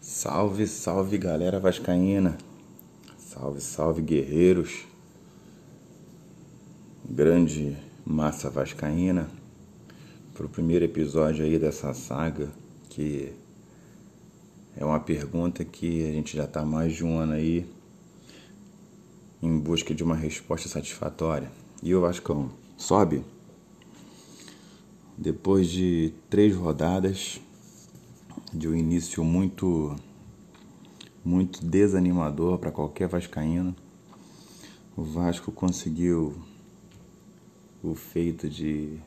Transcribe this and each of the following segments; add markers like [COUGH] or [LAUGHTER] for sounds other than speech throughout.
Salve, salve galera vascaína. Salve, salve guerreiros. Grande massa vascaína. Pro primeiro episódio aí dessa saga, que é uma pergunta que a gente já tá mais de um ano aí em busca de uma resposta satisfatória. E o Vascão sobe? Depois de três rodadas, de um início muito muito desanimador para qualquer vascaíno. O Vasco conseguiu o feito de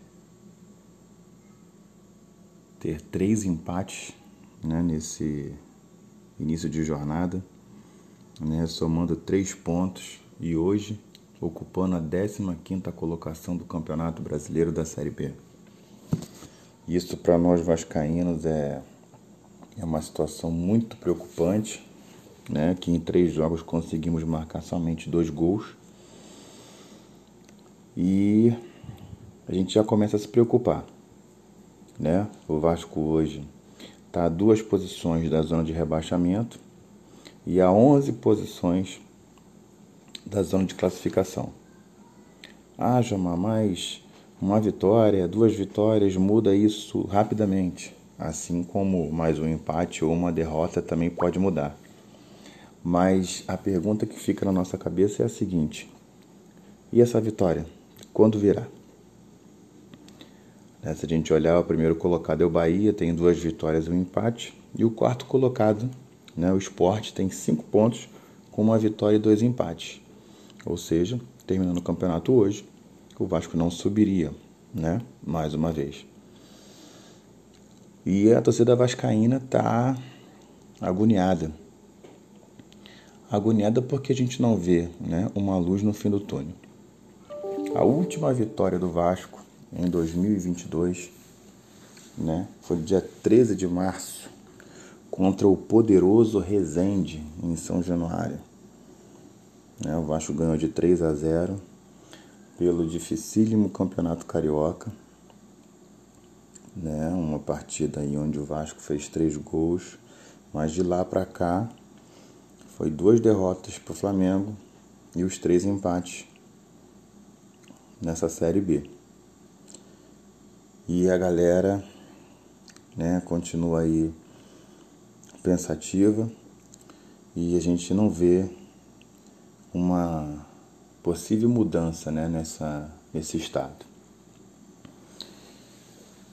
ter três empates né, nesse início de jornada, né, somando três pontos e hoje ocupando a 15ª colocação do Campeonato Brasileiro da Série B. Isso para nós vascaínos é é uma situação muito preocupante, né? Que em três jogos conseguimos marcar somente dois gols. E a gente já começa a se preocupar, né? O Vasco hoje está a duas posições da zona de rebaixamento e a 11 posições da zona de classificação. Ah, Jamar, mas uma vitória, duas vitórias muda isso rapidamente assim como mais um empate ou uma derrota também pode mudar. Mas a pergunta que fica na nossa cabeça é a seguinte: e essa vitória? Quando virá? Se a gente olhar, o primeiro colocado é o Bahia, tem duas vitórias e um empate. E o quarto colocado, né, o Esporte, tem cinco pontos com uma vitória e dois empates. Ou seja, terminando o campeonato hoje, o Vasco não subiria, né? Mais uma vez. E a torcida vascaína está agoniada. Agoniada porque a gente não vê né, uma luz no fim do túnel. A última vitória do Vasco em 2022 né, foi dia 13 de março contra o poderoso Resende em São Januário. Né, o Vasco ganhou de 3 a 0 pelo dificílimo Campeonato Carioca né? Uma partida aí onde o Vasco fez três gols, mas de lá para cá foi duas derrotas para o Flamengo e os três empates nessa série B. E a galera, né, continua aí pensativa e a gente não vê uma possível mudança, né, nessa nesse estado.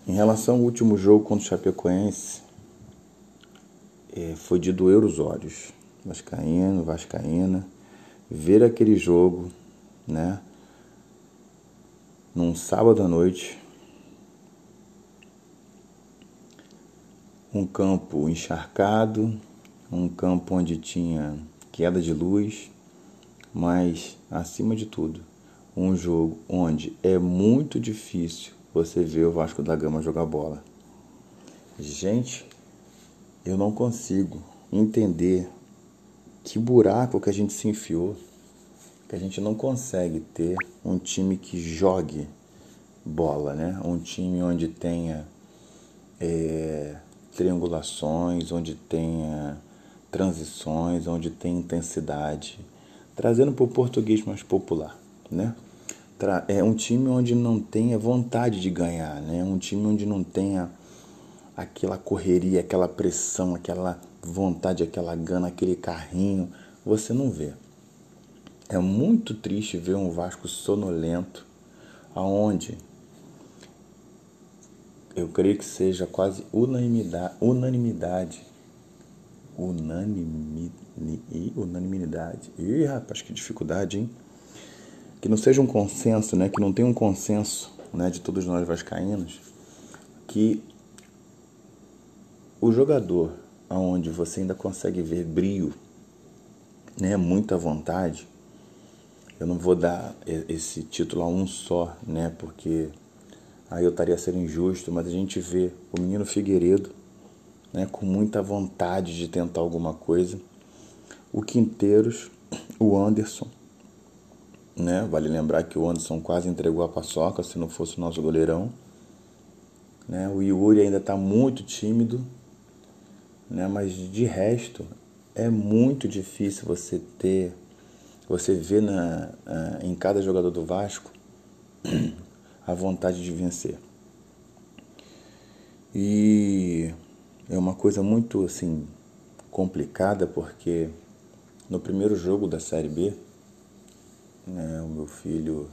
Em relação ao último jogo contra o Chapecoense, é, foi de doer os olhos. Vascaíno, Vascaína, ver aquele jogo, né? Num sábado à noite, um campo encharcado, um campo onde tinha queda de luz, mas acima de tudo, um jogo onde é muito difícil você vê o Vasco da Gama jogar bola. Gente, eu não consigo entender que buraco que a gente se enfiou, que a gente não consegue ter um time que jogue bola, né? Um time onde tenha é, triangulações, onde tenha transições, onde tenha intensidade, trazendo para o português mais popular, né? É um time onde não tenha vontade de ganhar, né? Um time onde não tenha aquela correria, aquela pressão, aquela vontade, aquela gana, aquele carrinho, você não vê. É muito triste ver um Vasco sonolento, aonde eu creio que seja quase unanimidade, unanimidade, unanimidade, unanimidade. Ih, rapaz, que dificuldade, hein? Que não seja um consenso, né, que não tenha um consenso né, de todos nós vascaínos, que o jogador aonde você ainda consegue ver brio, né, muita vontade, eu não vou dar esse título a um só, né, porque aí eu estaria sendo injusto, mas a gente vê o menino Figueiredo, né, com muita vontade de tentar alguma coisa, o Quinteiros, o Anderson, né? Vale lembrar que o Anderson quase entregou a paçoca se não fosse o nosso goleirão. Né? O Yuri ainda está muito tímido. né? Mas de resto é muito difícil você ter, você ver na, em cada jogador do Vasco [CLEARS THROAT] a vontade de vencer. E é uma coisa muito assim complicada porque no primeiro jogo da Série B, né, o meu filho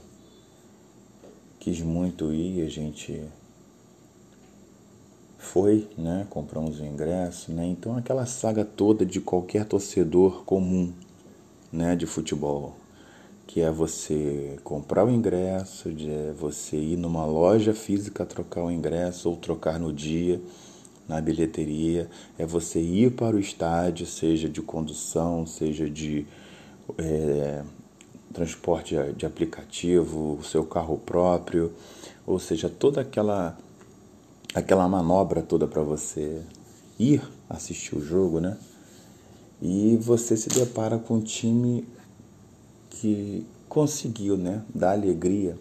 quis muito ir, a gente foi, né, compramos o ingresso, né? Então aquela saga toda de qualquer torcedor comum, né, de futebol, que é você comprar o ingresso, de é você ir numa loja física trocar o ingresso ou trocar no dia na bilheteria, é você ir para o estádio, seja de condução, seja de é, transporte de aplicativo, o seu carro próprio, ou seja, toda aquela aquela manobra toda para você ir assistir o jogo, né? E você se depara com um time que conseguiu, né, dar alegria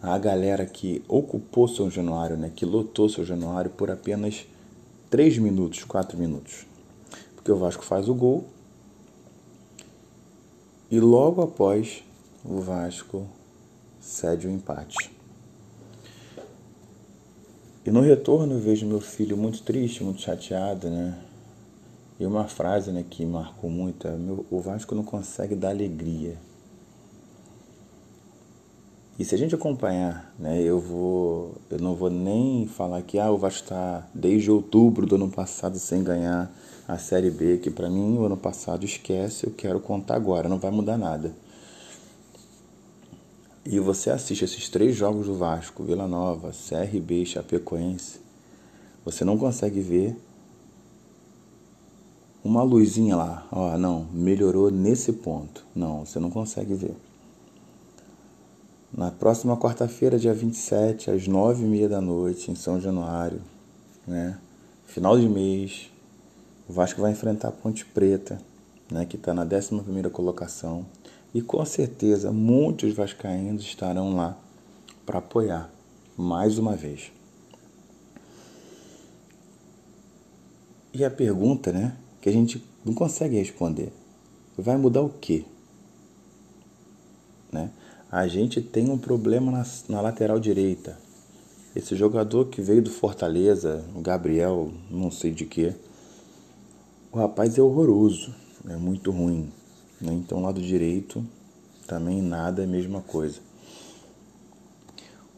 à galera que ocupou São Januário, né, que lotou São Januário por apenas 3 minutos, 4 minutos. Porque o Vasco faz o gol e logo após o Vasco cede o empate. E no retorno eu vejo meu filho muito triste, muito chateado, né? E uma frase né, que marcou muito é: o Vasco não consegue dar alegria. E se a gente acompanhar, né, eu vou, eu não vou nem falar que ah, o Vasco está desde outubro do ano passado sem ganhar a Série B, que para mim o ano passado esquece, eu quero contar agora, não vai mudar nada e você assiste esses três jogos do Vasco, Vila Nova, CRB e Chapecoense, você não consegue ver uma luzinha lá, ó, não, melhorou nesse ponto. Não, você não consegue ver. Na próxima quarta-feira, dia 27, às nove e meia da noite, em São Januário, né? Final de mês, o Vasco vai enfrentar a Ponte Preta, né? Que está na 11 primeira colocação. E com certeza muitos vascaínos estarão lá para apoiar mais uma vez. E a pergunta, né, que a gente não consegue responder, vai mudar o quê? Né? A gente tem um problema na, na lateral direita. Esse jogador que veio do Fortaleza, o Gabriel, não sei de que, o rapaz é horroroso, é muito ruim. Né? Então, lado direito também nada é a mesma coisa.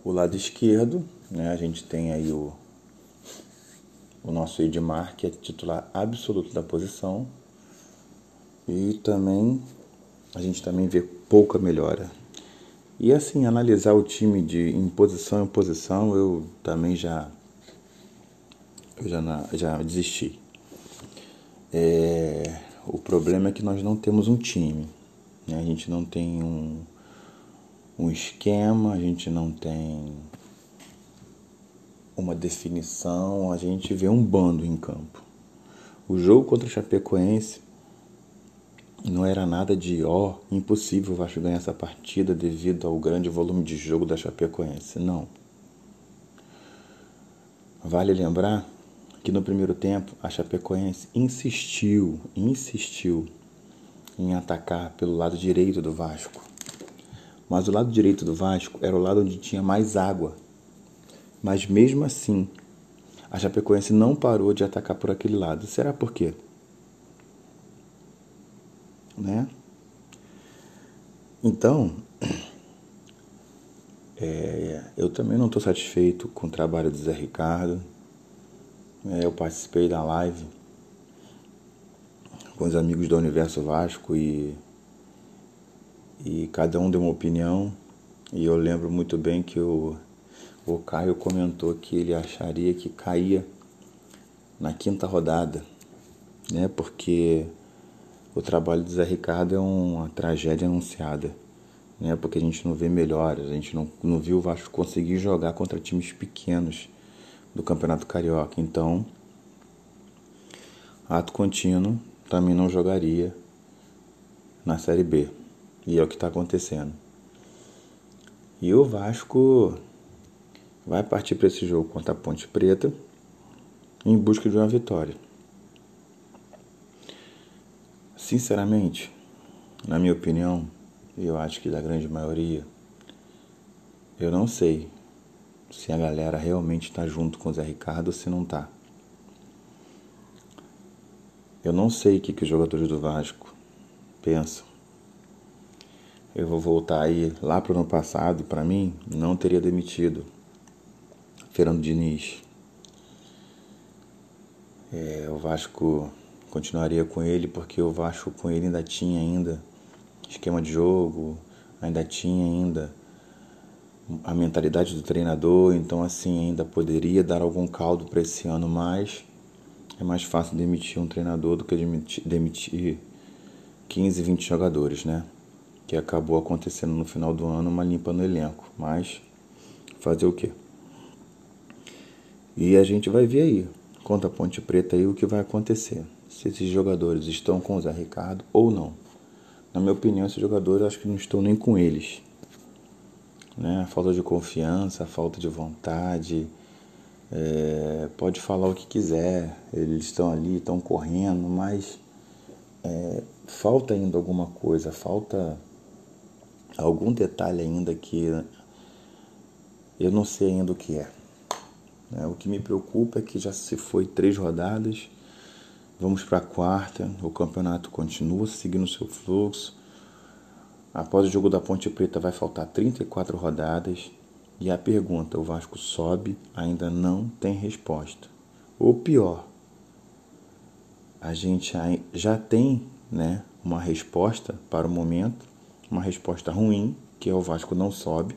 O lado esquerdo, né, a gente tem aí o, o nosso Edmar, que é titular absoluto da posição. E também a gente também vê pouca melhora. E assim, analisar o time de em posição em posição, eu também já eu já, já desisti. É, o problema é que nós não temos um time. Né? A gente não tem um, um esquema, a gente não tem uma definição, a gente vê um bando em campo. O jogo contra o Chapecoense não era nada de ó, oh, impossível o Vasco ganhar essa partida devido ao grande volume de jogo da Chapecoense. Não. Vale lembrar que no primeiro tempo a Chapecoense insistiu, insistiu em atacar pelo lado direito do Vasco. Mas o lado direito do Vasco era o lado onde tinha mais água. Mas mesmo assim, a Chapecoense não parou de atacar por aquele lado. Será por quê? Né? Então, [CLEARS THROAT] é, eu também não estou satisfeito com o trabalho do Zé Ricardo. É, eu participei da live com os amigos do Universo Vasco e, e cada um deu uma opinião. E eu lembro muito bem que o, o Caio comentou que ele acharia que caía na quinta rodada, né? Porque o trabalho do Zé Ricardo é uma tragédia anunciada, né? Porque a gente não vê melhores, a gente não, não viu o Vasco conseguir jogar contra times pequenos do Campeonato Carioca. Então, ato contínuo também não jogaria na Série B. E é o que está acontecendo. E o Vasco vai partir para esse jogo contra a Ponte Preta em busca de uma vitória. Sinceramente, na minha opinião, e eu acho que da grande maioria, eu não sei se a galera realmente está junto com o Zé Ricardo ou se não está. Eu não sei o que, que os jogadores do Vasco pensam. Eu vou voltar aí lá para o ano passado, para mim, não teria demitido Fernando Diniz. É, o Vasco continuaria com ele porque o Vasco com ele ainda tinha ainda esquema de jogo, ainda tinha ainda a mentalidade do treinador, então assim ainda poderia dar algum caldo para esse ano, mas é mais fácil demitir um treinador do que demitir, demitir 15, 20 jogadores, né? Que acabou acontecendo no final do ano uma limpa no elenco, mas fazer o quê? E a gente vai ver aí, contra a Ponte Preta aí o que vai acontecer. Se esses jogadores estão com o Zé Ricardo ou não. Na minha opinião, esses jogadores acho que não estão nem com eles né? A falta de confiança, a falta de vontade. É, pode falar o que quiser, eles estão ali, estão correndo, mas é, falta ainda alguma coisa, falta algum detalhe ainda que eu não sei ainda o que é. é o que me preocupa é que já se foi três rodadas, vamos para a quarta, o campeonato continua seguindo o seu fluxo Após o jogo da Ponte Preta vai faltar 34 rodadas e a pergunta: o Vasco sobe? Ainda não tem resposta. Ou pior, a gente já tem né, uma resposta para o momento, uma resposta ruim, que é o Vasco não sobe,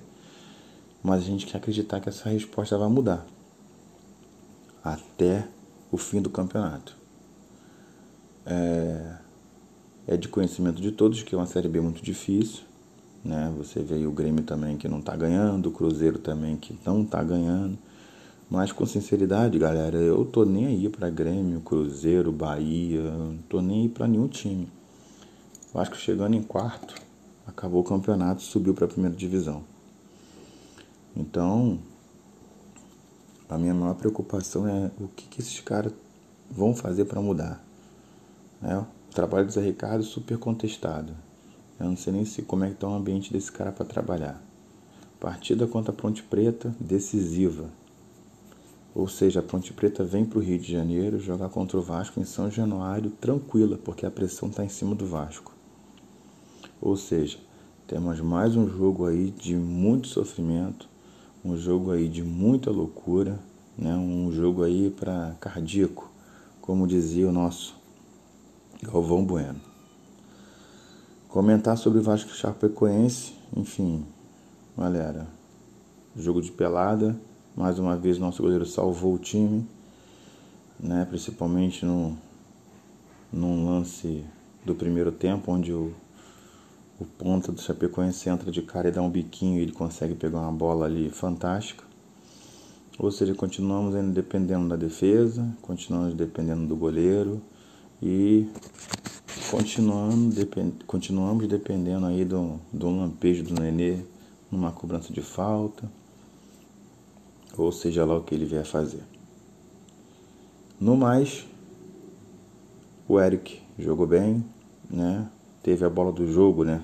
mas a gente quer acreditar que essa resposta vai mudar até o fim do campeonato. É, é de conhecimento de todos que é uma Série B muito difícil. Né? Você vê o Grêmio também que não está ganhando, o Cruzeiro também que não está ganhando. Mas com sinceridade, galera, eu tô nem aí para Grêmio, Cruzeiro, Bahia, não tô nem aí para nenhum time. Eu acho que chegando em quarto, acabou o campeonato, subiu para a primeira divisão. Então, a minha maior preocupação é o que, que esses caras vão fazer para mudar. Né? Trabalho do Zé Ricardo super contestado. Eu não sei nem se como é que está o ambiente desse cara para trabalhar. Partida contra a Ponte Preta, decisiva. Ou seja, a Ponte Preta vem para o Rio de Janeiro jogar contra o Vasco em São Januário tranquila, porque a pressão está em cima do Vasco. Ou seja, temos mais um jogo aí de muito sofrimento, um jogo aí de muita loucura, né? um jogo aí para cardíaco, como dizia o nosso Galvão Bueno. Comentar sobre Vasco Chapecoense, enfim, galera. Jogo de pelada, mais uma vez nosso goleiro salvou o time, né? Principalmente no num lance do primeiro tempo, onde o, o ponta do Chapecoense entra de cara e dá um biquinho e ele consegue pegar uma bola ali fantástica. Ou seja, continuamos ainda dependendo da defesa, continuamos dependendo do goleiro e continuando, depend, continuamos dependendo aí do, do lampejo do Nenê numa cobrança de falta, ou seja lá o que ele vier fazer. No mais, o Eric jogou bem, né? Teve a bola do jogo, né?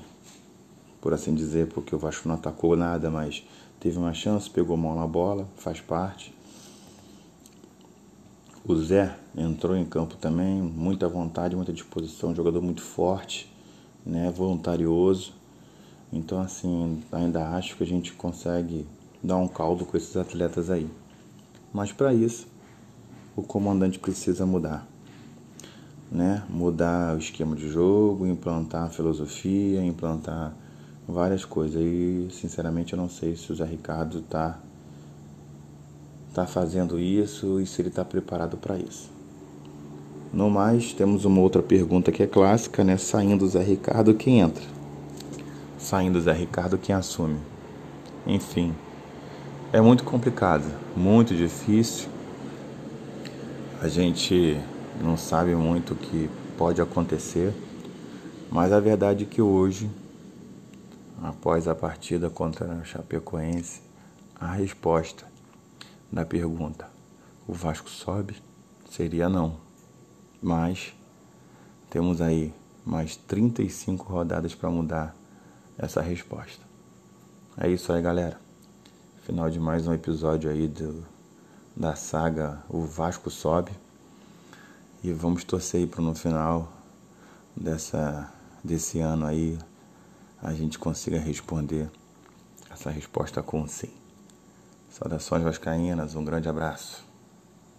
Por assim dizer, porque o Vasco não atacou nada, mas teve uma chance, pegou mão na bola, faz parte. O Zé entrou em campo também, muita vontade, muita disposição, jogador muito forte, né, voluntarioso. Então, assim, ainda acho que a gente consegue dar um caldo com esses atletas aí. Mas para isso, o comandante precisa mudar. Né? Mudar o esquema de jogo, implantar a filosofia, implantar várias coisas. E, sinceramente, eu não sei se o Zé Ricardo está está fazendo isso e se ele está preparado para isso. No mais, temos uma outra pergunta que é clássica, né? Saindo o Zé Ricardo, quem entra? Saindo o Zé Ricardo, quem assume? Enfim, é muito complicado, muito difícil. A gente não sabe muito o que pode acontecer, mas a verdade é que hoje, após a partida contra a Chapecoense, a resposta na pergunta: o Vasco sobe? Seria não. Mas temos aí mais 35 rodadas para mudar essa resposta. É isso aí, galera. Final de mais um episódio aí do, da saga O Vasco Sobe. E vamos torcer aí para no final dessa, desse ano aí a gente consiga responder essa resposta com sim. Saudações vascaínas, um grande abraço.